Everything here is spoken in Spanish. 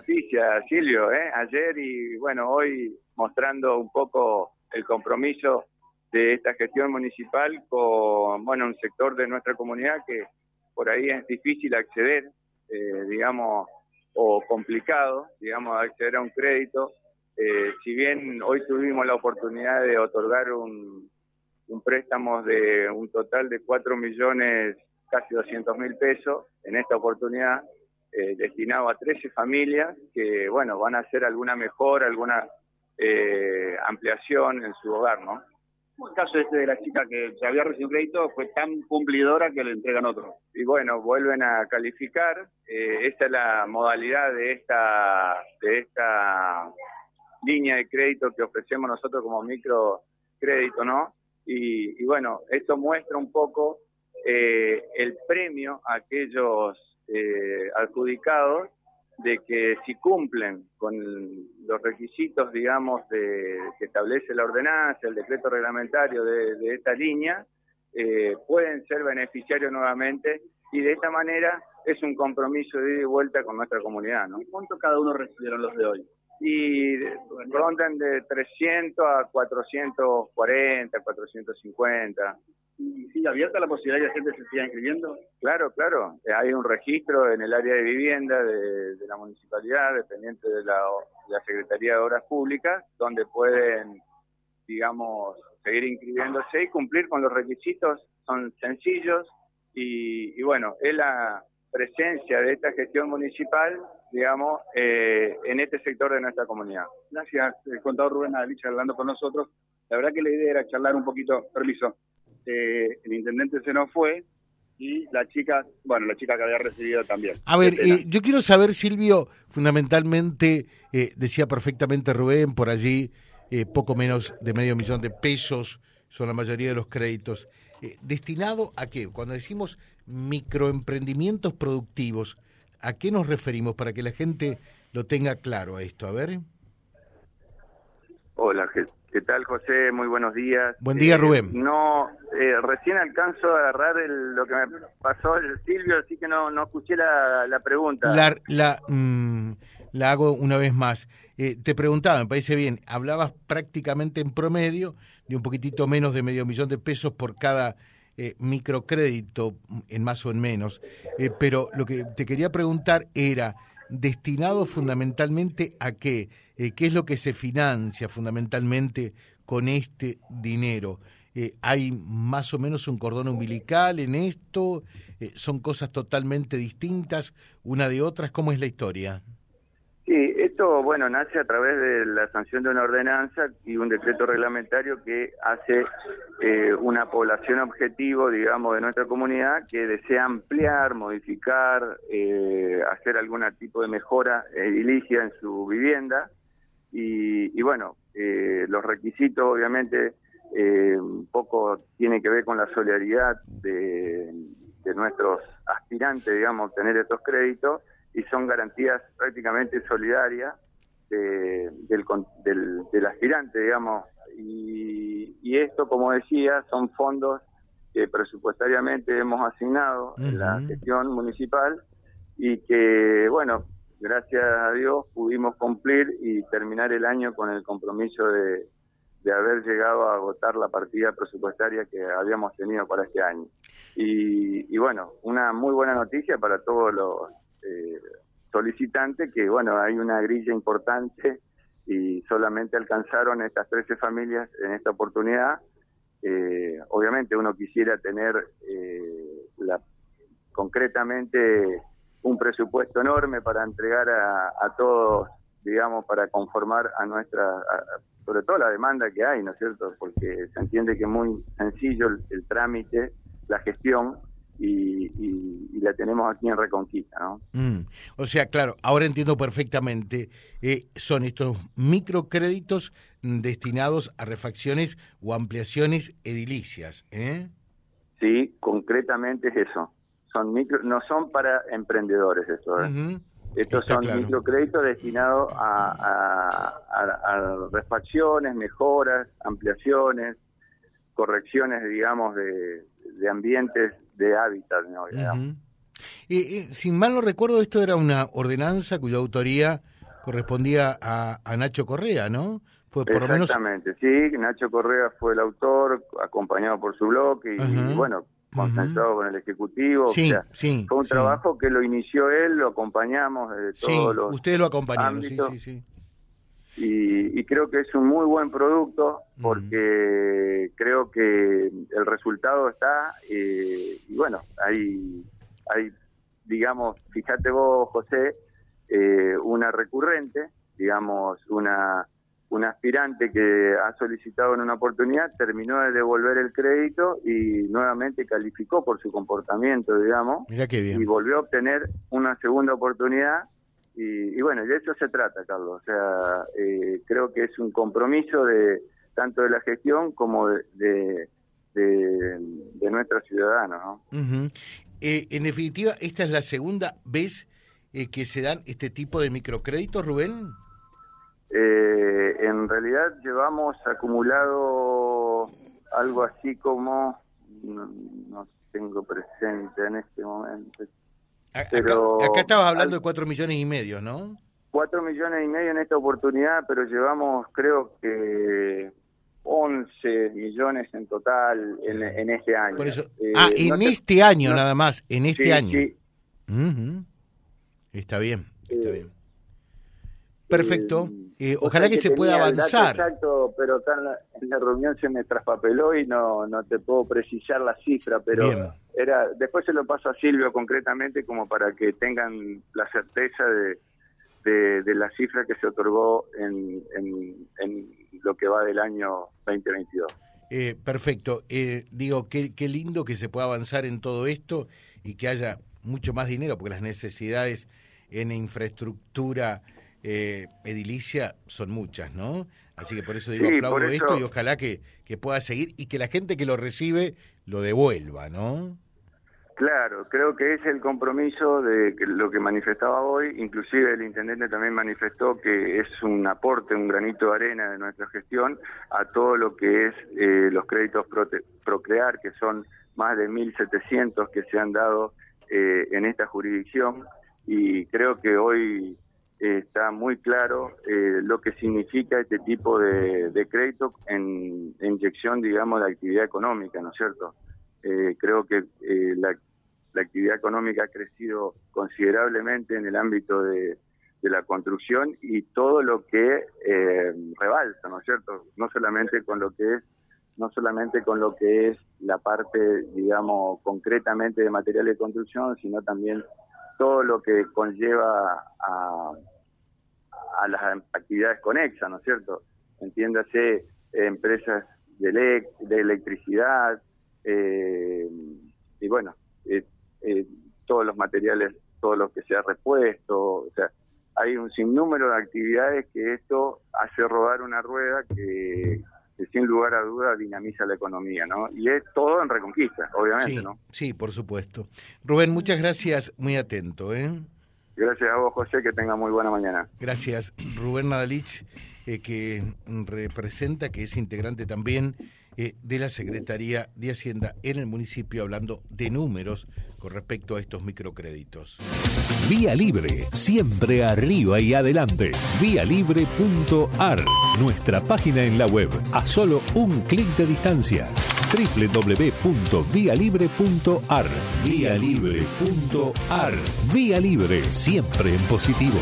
noticia, Silvio, ¿eh? ayer y bueno, hoy mostrando un poco el compromiso de esta gestión municipal con bueno un sector de nuestra comunidad que por ahí es difícil acceder, eh, digamos, o complicado, digamos, acceder a un crédito. Eh, si bien hoy tuvimos la oportunidad de otorgar un, un préstamo de un total de 4 millones, casi 200 mil pesos, en esta oportunidad, eh, destinado a 13 familias que, bueno, van a hacer alguna mejora, alguna eh, ampliación en su hogar, ¿no? El caso este de la chica que se había recibido crédito fue tan cumplidora que le entregan otro. Y bueno, vuelven a calificar. Eh, esta es la modalidad de esta, de esta línea de crédito que ofrecemos nosotros como microcrédito, ¿no? Y, y bueno, esto muestra un poco eh, el premio a aquellos eh, adjudicados de que si cumplen con los requisitos, digamos, de, que establece la ordenanza, el decreto reglamentario de, esta línea, eh, pueden ser beneficiarios nuevamente y de esta manera es un compromiso de ida y vuelta con nuestra comunidad. ¿no? ¿Y cuánto cada uno recibieron los de hoy? Y rondan de 300 a 440, 450 sigue abierta la posibilidad de que la gente se siga inscribiendo? Claro, claro. Eh, hay un registro en el área de vivienda de, la municipalidad, dependiente de la, Secretaría de Obras Públicas, donde pueden, digamos, seguir inscribiéndose y cumplir con los requisitos. Son sencillos y, bueno, es la presencia de esta gestión municipal, digamos, eh, en este sector de nuestra comunidad. Gracias, el contador Rubén Adelich hablando con nosotros. La verdad que la idea era charlar un poquito, permiso, eh, el intendente se nos fue y la chica, bueno, la chica que había recibido también. A ver, eh, yo quiero saber, Silvio, fundamentalmente, eh, decía perfectamente Rubén, por allí poco menos de medio millón de pesos son la mayoría de los créditos. ¿Destinado a qué? Cuando decimos microemprendimientos productivos, ¿a qué nos referimos para que la gente lo tenga claro a esto? A ver. Hola, ¿Qué tal, José? Muy buenos días. Buen día, eh, Rubén. No, eh, recién alcanzo a agarrar lo que me pasó el Silvio, así que no, no escuché la, pregunta. La, la, mm, la, hago una vez más. Eh, te preguntaba, me parece bien, hablabas prácticamente en promedio de un poquitito menos de medio millón de pesos por cada microcrédito, en más o en menos. pero lo que te quería preguntar era, destinado fundamentalmente a qué? Eh, ¿Qué es lo que se financia fundamentalmente con este dinero? Eh, ¿Hay más o menos un cordón umbilical en esto? Eh, ¿Son cosas totalmente distintas una de otras? ¿Cómo es la historia? Sí, esto, bueno, nace a través de la sanción de una ordenanza y un decreto reglamentario que hace una población objetivo, digamos, de nuestra comunidad que desea ampliar, modificar, hacer algún tipo de mejora edilicia en su vivienda. Y, bueno, eh, los requisitos obviamente eh, un poco tienen que ver con la solidaridad de, de nuestros aspirantes, digamos, tener estos créditos y son garantías prácticamente solidarias del, del, aspirante, digamos. Y, y, esto, como decía, son fondos que presupuestariamente hemos asignado en la gestión municipal y que, bueno, gracias a Dios pudimos cumplir y terminar el año con el compromiso de, haber llegado a agotar la partida presupuestaria que habíamos tenido para este año. Y, bueno, una muy buena noticia para todos los eh, solicitantes, que bueno, hay una grilla importante y solamente alcanzaron estas 13 familias en esta oportunidad. Eh, obviamente uno quisiera tener eh, la concretamente un presupuesto enorme para entregar a, todos, digamos, para conformar a nuestra, sobre todo la demanda que hay, ¿no es cierto? Porque se entiende que es muy sencillo el, trámite, la gestión, y, la tenemos aquí en Reconquista, ¿no? Mm. O sea, claro, ahora entiendo perfectamente, eh, son estos microcréditos destinados a refacciones o ampliaciones edilicias, ¿eh? Sí, concretamente es eso son micro, no son para emprendedores esto. ¿eh? Estos son microcréditos destinados a, a, refacciones, mejoras, ampliaciones, correcciones, digamos, de, ambientes de hábitat. ¿no? sin mal no recuerdo, esto era una ordenanza cuya autoría correspondía a, Nacho Correa, ¿no? Fue por Exactamente, sí, Nacho Correa fue el autor, acompañado por su bloque y, bueno, consensuado con el Ejecutivo. Sí, sí, fue un trabajo que lo inició él, lo acompañamos de todos los ustedes lo acompañaron, sí, sí, sí. Y, creo que es un muy buen producto porque creo que el resultado está eh, y bueno, hay, hay, digamos, fíjate vos, José, eh, una recurrente, digamos, una, una aspirante que ha solicitado en una oportunidad, terminó de devolver el crédito y nuevamente calificó por su comportamiento, digamos, y volvió a obtener una segunda oportunidad. Y, bueno, de eso se trata, Carlos. O sea, eh, creo que es un compromiso de tanto de la gestión como de, de, nuestros ciudadanos. Eh, en definitiva, esta es la segunda vez eh, que se dan este tipo de microcréditos, Rubén? Eh, en realidad llevamos acumulado algo así como, no, tengo presente en este momento. Pero acá, estabas hablando de cuatro millones y medio, ¿no? Cuatro millones y medio en esta oportunidad, pero llevamos creo que 11 millones en total en, este año. Eh, ah, en este año nada más, en este año. Sí. Está bien, está eh, bien. Perfecto. Eh, ojalá que, se pueda avanzar. Exacto, pero acá en la, reunión se me traspapeló y no, no te puedo precisar la cifra, pero era después se lo paso a Silvio concretamente como para que tengan la certeza de, de, la cifra que se otorgó en, en, lo que va del año 2022. Eh, perfecto. Eh, digo, qué, qué lindo que se pueda avanzar en todo esto y que haya mucho más dinero, porque las necesidades en infraestructura eh, edilicia son muchas, ¿no? Así que por eso digo, aplaudo esto y ojalá que, que pueda seguir y que la gente que lo recibe lo devuelva, ¿no? Claro, creo que es el compromiso de lo que manifestaba hoy, inclusive el intendente también manifestó que es un aporte, un granito de arena de nuestra gestión a todo lo que es eh, los créditos Procrear, que son más de 1.700 que se han dado eh, en esta jurisdicción y creo que hoy está muy claro eh, lo que significa este tipo de, crédito en, inyección, digamos, de actividad económica, ¿no es cierto? creo que la, actividad económica ha crecido considerablemente en el ámbito de, de la construcción y todo lo que rebalsa, ¿no es cierto? No solamente con lo que es no solamente con lo que es la parte, digamos, concretamente de material de construcción, sino también todo lo que conlleva a, a las actividades conexas, ¿no es cierto? Entiéndase, empresas de, de electricidad, eh, y bueno, eh, eh, todos los materiales, todo lo que sea repuesto, o sea, hay un sinnúmero de actividades que esto hace rodar una rueda que, sin lugar a duda dinamiza la economía, ¿no? Y es todo en reconquista, obviamente, ¿no? Sí, por supuesto. Rubén, muchas gracias, muy atento, ¿eh? Gracias a vos, José, que tenga muy buena mañana. Gracias. Rubén Nadalich, eh, que representa, que es integrante también eh, de la Secretaría de Hacienda en el municipio, hablando de números con respecto a estos microcréditos. Vía Libre, siempre arriba y adelante. Vialibre.ar, nuestra página en la web, a solo un clic de distancia www.vialibre.ar. Vía Libre.ar. Vía Libre, siempre en positivo.